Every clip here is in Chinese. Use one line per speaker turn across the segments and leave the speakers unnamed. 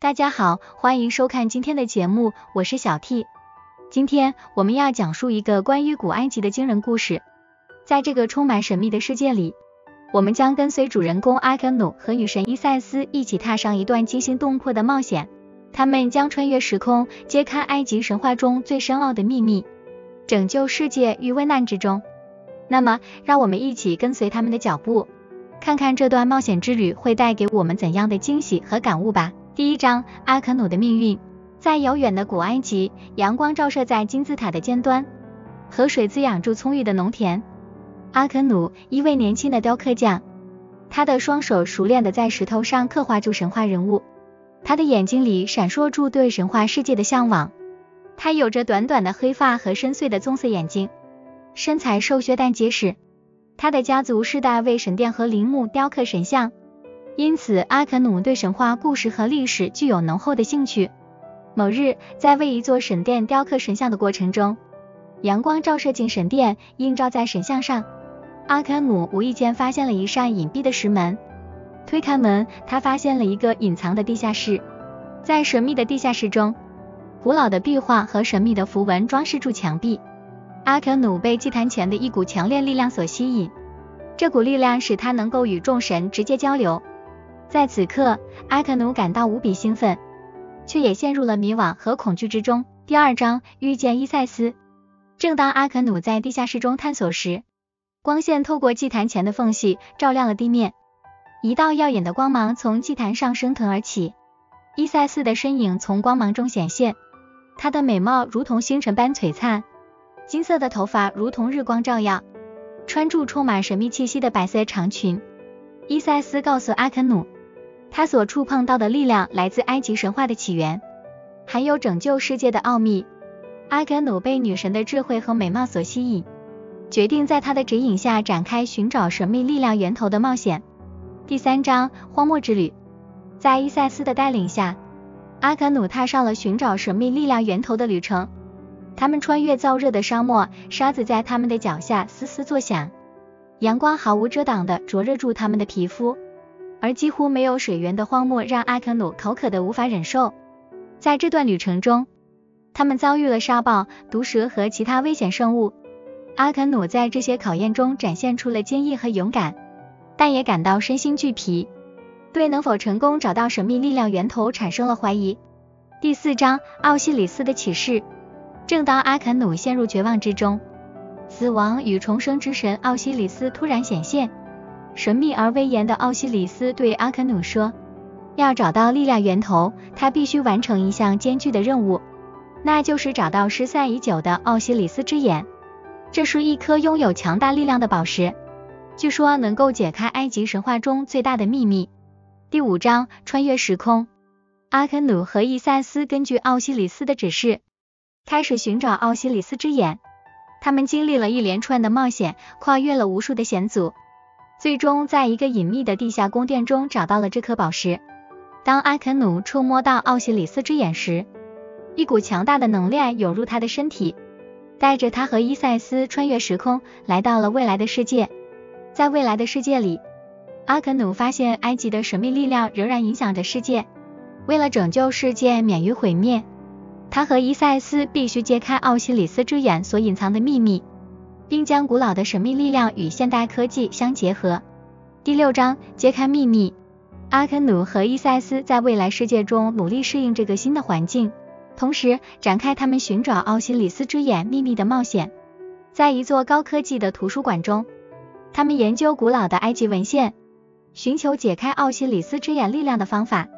大家好，欢迎收看今天的节目，我是小 T。今天我们要讲述一个关于古埃及的惊人故事。在这个充满神秘的世界里，我们将跟随主人公阿肯努和女神伊塞斯一起踏上一段惊心动魄的冒险。他们将穿越时空，揭开埃及神话中最深奥的秘密，拯救世界于危难之中。那么，让我们一起跟随他们的脚步，看看这段冒险之旅会带给我们怎样的惊喜和感悟吧。第一章：阿肯努的命运。在遥远的古埃及，阳光照射在金字塔的尖端，河水滋养住葱郁的农田。阿肯努，一位年轻的雕刻匠，他的双手熟练的在石头上刻画出神话人物，他的眼睛里闪烁住对神话世界的向往。他有着短短的黑发和深邃的棕色眼睛。身材瘦削但结实，他的家族世代为神殿和陵墓雕刻神像，因此阿肯努对神话故事和历史具有浓厚的兴趣。某日，在为一座神殿雕刻神像的过程中，阳光照射进神殿，映照在神像上。阿肯努无意间发现了一扇隐蔽的石门，推开门，他发现了一个隐藏的地下室。在神秘的地下室中，古老的壁画和神秘的符文装饰住墙壁。阿肯努被祭坛前的一股强烈力量所吸引，这股力量使他能够与众神直接交流。在此刻，阿肯努感到无比兴奋，却也陷入了迷惘和恐惧之中。第二章遇见伊塞斯。正当阿肯努在地下室中探索时，光线透过祭坛前的缝隙照亮了地面，一道耀眼的光芒从祭坛上升腾而起，伊塞斯的身影从光芒中显现，她的美貌如同星辰般璀璨。金色的头发如同日光照耀，穿着充满神秘气息的白色长裙。伊塞斯告诉阿肯努，他所触碰到的力量来自埃及神话的起源，还有拯救世界的奥秘。阿肯努被女神的智慧和美貌所吸引，决定在她的指引下展开寻找神秘力量源头的冒险。第三章荒漠之旅，在伊塞斯的带领下，阿肯努踏上了寻找神秘力量源头的旅程。他们穿越燥热的沙漠，沙子在他们的脚下嘶嘶作响，阳光毫无遮挡的灼热住他们的皮肤，而几乎没有水源的荒漠让阿肯努口渴的无法忍受。在这段旅程中，他们遭遇了沙暴、毒蛇和其他危险生物。阿肯努在这些考验中展现出了坚毅和勇敢，但也感到身心俱疲，对能否成功找到神秘力量源头产生了怀疑。第四章，奥西里斯的启示。正当阿肯努陷入绝望之中，死亡与重生之神奥西里斯突然显现。神秘而威严的奥西里斯对阿肯努说：“要找到力量源头，他必须完成一项艰巨的任务，那就是找到失散已久的奥西里斯之眼。这是一颗拥有强大力量的宝石，据说能够解开埃及神话中最大的秘密。”第五章穿越时空。阿肯努和伊塞斯根据奥西里斯的指示。开始寻找奥西里斯之眼，他们经历了一连串的冒险，跨越了无数的险阻，最终在一个隐秘的地下宫殿中找到了这颗宝石。当阿肯努触摸到奥西里斯之眼时，一股强大的能量涌入他的身体，带着他和伊塞斯穿越时空，来到了未来的世界。在未来的世界里，阿肯努发现埃及的神秘力量仍然影响着世界，为了拯救世界免于毁灭。他和伊塞斯必须揭开奥西里斯之眼所隐藏的秘密，并将古老的神秘力量与现代科技相结合。第六章揭开秘密。阿肯努和伊塞斯在未来世界中努力适应这个新的环境，同时展开他们寻找奥西里斯之眼秘密的冒险。在一座高科技的图书馆中，他们研究古老的埃及文献，寻求解开奥西里斯之眼力量的方法。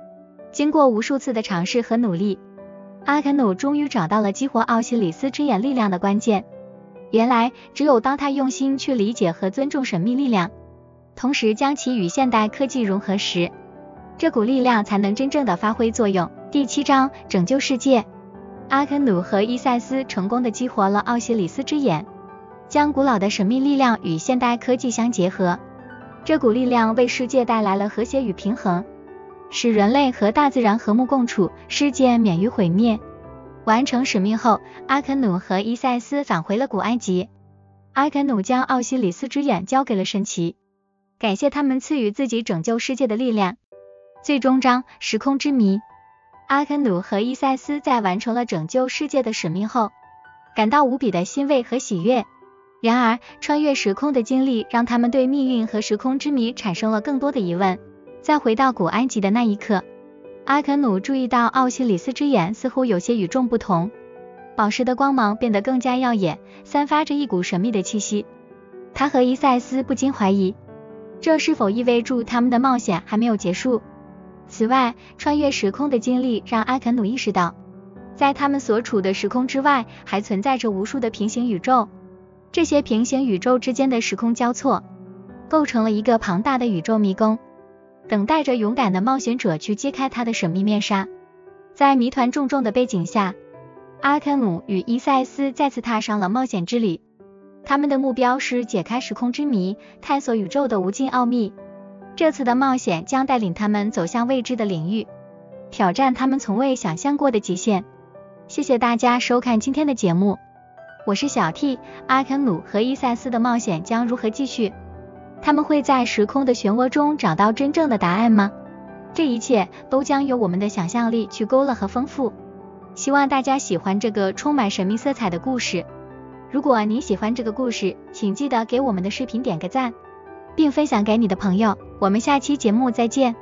经过无数次的尝试和努力。阿肯努终于找到了激活奥西里斯之眼力量的关键。原来，只有当他用心去理解和尊重神秘力量，同时将其与现代科技融合时，这股力量才能真正的发挥作用。第七章拯救世界。阿肯努和伊塞斯成功的激活了奥西里斯之眼，将古老的神秘力量与现代科技相结合。这股力量为世界带来了和谐与平衡。使人类和大自然和睦共处，世界免于毁灭。完成使命后，阿肯努和伊塞斯返回了古埃及。阿肯努将奥西里斯之眼交给了神奇，感谢他们赐予自己拯救世界的力量。最终章：时空之谜。阿肯努和伊塞斯在完成了拯救世界的使命后，感到无比的欣慰和喜悦。然而，穿越时空的经历让他们对命运和时空之谜产生了更多的疑问。在回到古埃及的那一刻，阿肯努注意到奥西里斯之眼似乎有些与众不同，宝石的光芒变得更加耀眼，散发着一股神秘的气息。他和伊塞斯不禁怀疑，这是否意味着他们的冒险还没有结束？此外，穿越时空的经历让阿肯努意识到，在他们所处的时空之外，还存在着无数的平行宇宙。这些平行宇宙之间的时空交错，构成了一个庞大的宇宙迷宫。等待着勇敢的冒险者去揭开它的神秘面纱。在谜团重重的背景下，阿肯努与伊塞斯再次踏上了冒险之旅。他们的目标是解开时空之谜，探索宇宙的无尽奥秘。这次的冒险将带领他们走向未知的领域，挑战他们从未想象过的极限。谢谢大家收看今天的节目，我是小 T。阿肯努和伊塞斯的冒险将如何继续？他们会在时空的漩涡中找到真正的答案吗？这一切都将由我们的想象力去勾勒和丰富。希望大家喜欢这个充满神秘色彩的故事。如果你喜欢这个故事，请记得给我们的视频点个赞，并分享给你的朋友。我们下期节目再见。